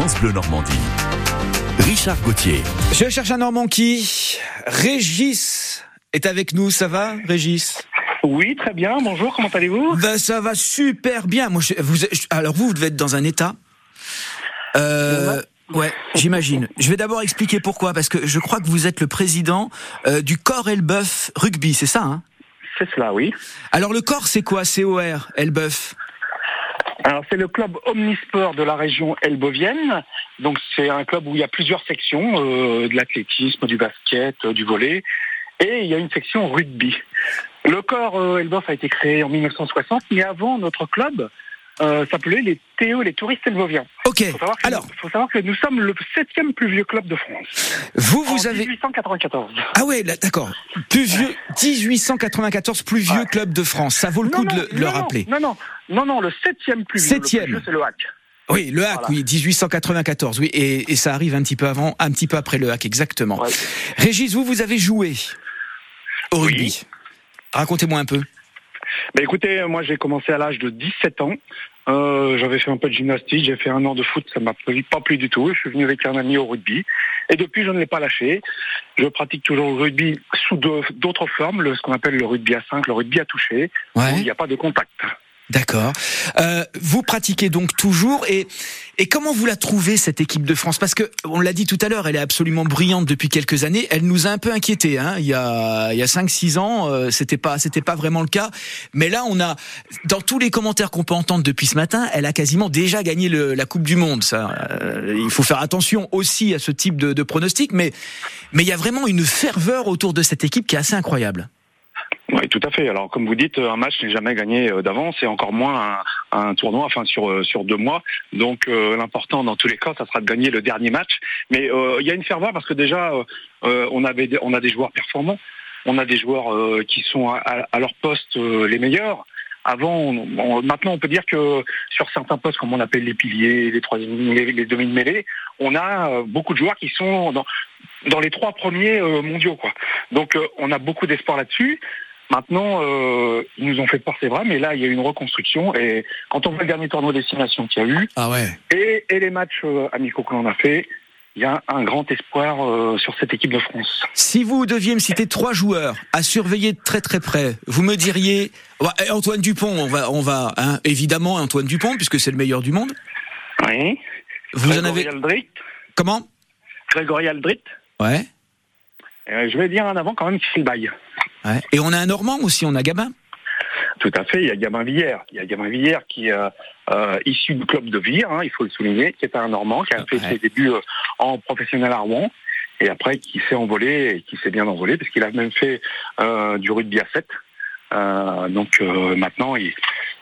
France Bleu Normandie. Richard Gauthier. Je cherche un Normand qui Régis est avec nous, ça va Régis? Oui, très bien. Bonjour, comment allez-vous? Ben, Ça va super bien. Moi, je, vous, alors vous, vous devez être dans un état. Euh, ouais, j'imagine. Je vais d'abord expliquer pourquoi, parce que je crois que vous êtes le président euh, du Corps Elbeuf Rugby, c'est ça hein? C'est cela, oui. Alors le corps, c'est quoi? COR, Elbeuf? Alors c'est le club omnisport de la région elbovienne. Donc c'est un club où il y a plusieurs sections, euh, de l'athlétisme, du basket, euh, du volet, et il y a une section rugby. Le corps euh, Elbof a été créé en 1960, mais avant notre club, euh, s'appelait les Théo, les touristes elboviens. Ok. Faut savoir que, Alors, faut savoir que nous sommes le septième plus vieux club de France. vous, vous en avez. 1894. Ah ouais, d'accord. Plus vieux, 1894, plus vieux Ouais. club de France. Ça vaut le coup de le, rappeler. Non, non, non, non, le septième plus vieux. Septième. C'est le hack. Oui, le hack, Voilà. oui, 1894, oui, et, et ça arrive un petit peu avant, un petit peu après le hack, exactement. Ouais. Régis, vous, vous avez joué au Oui. rugby. Racontez-moi un peu. Bah écoutez, moi j'ai commencé à l'âge de 17 ans. Euh, J'avais fait un peu de gymnastique, j'ai fait un an de foot, ça m'a pas plu du tout. Je suis venu avec un ami au rugby. Et depuis, je ne l'ai pas lâché. Je pratique toujours le rugby sous d'autres formes, le- ce qu'on appelle le rugby à 5, le rugby à toucher, où il n'y a pas de contact. D'accord. Euh, vous pratiquez donc toujours et et comment vous la trouvez cette équipe de France? Parce que on l'a dit tout à l'heure, elle est absolument brillante depuis quelques années. Elle nous a un peu inquiétés. Hein. Il y a il y a cinq six ans, euh, c'était pas c'était pas vraiment le cas. Mais là, on a dans tous les commentaires qu'on peut entendre depuis ce matin, elle a quasiment déjà gagné le- la Coupe du Monde. Ça, euh, il faut faire attention aussi à ce type de, de pronostic. Mais mais il y a vraiment une ferveur autour de cette équipe qui est assez incroyable. Oui, tout à fait. Alors, comme vous dites, un match n'est jamais gagné euh, d'avance et encore moins un, tournoi, enfin sur euh, sur deux mois. Donc, euh, l'important dans tous les cas, ça sera de gagner le dernier match. Mais il y a une ferveur parce que déjà, on avait on a des joueurs performants, on a des joueurs qui sont à, leur poste les meilleurs. Avant, maintenant, on peut dire que sur certains postes, comme on appelle les piliers, les troisième, les, les demi-mêlées, on a beaucoup de joueurs qui sont dans dans les trois premiers mondiaux. Donc, on a beaucoup d'espoir là-dessus. Maintenant, euh, ils nous ont fait peur, c'est vrai, mais là, il y a eu une reconstruction. Et quand on voit le dernier tournoi destination qu'il y a eu, Ah ouais. et, et les matchs euh, amicaux que l'on a fait, il y a un grand espoir euh, sur cette équipe de France. Si vous deviez me citer trois joueurs à surveiller de très très près, vous me diriez Ouais, eh, Antoine Dupont. On va, on va, hein, évidemment Antoine Dupont puisque c'est le meilleur du monde. Oui. Vous en Grégory avez Aldrit. comment? Grégory Aldrit. Ouais. Euh, je vais dire un avant quand même, Cyril Baye. Ouais. Et on a un Normand aussi, on a Gabin. Tout à fait. Il y a Gabin Villers. Il y a Gabin Villers qui est euh, euh, issu du club de Vire, hein, il faut le souligner, qui est un Normand, qui a fait Ouais. ses débuts euh, en professionnel à Rouen. Et après, qui s'est envolé et qui s'est bien envolé, parce qu'il a même fait euh, du rugby à 7. Euh, donc euh, maintenant, il-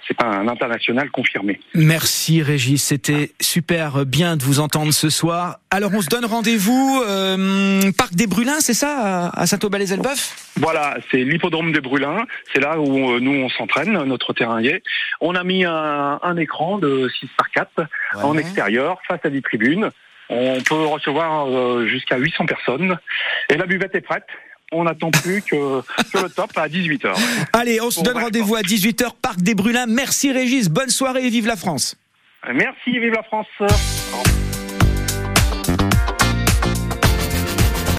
c'est un international confirmé. Merci Régis, c'était super bien de vous entendre ce soir. Alors on se donne rendez-vous euh, Parc des Brulins, c'est ça, à à Saint-Aubin-les-Elbeuf Voilà, c'est l'hippodrome des Brulins. C'est là où euh, nous on s'entraîne, notre terrain y est. On a mis un, un écran de 6 par 4 en extérieur, face à des tribunes. On peut recevoir euh, jusqu'à 800 personnes. Et la buvette est prête. On n'attend plus que, que le top à 18h. Allez, on se donne rendez-vous à 18h, Parc des Brulins. Merci Régis, bonne soirée et vive la France. Merci, vive la France. Au revoir.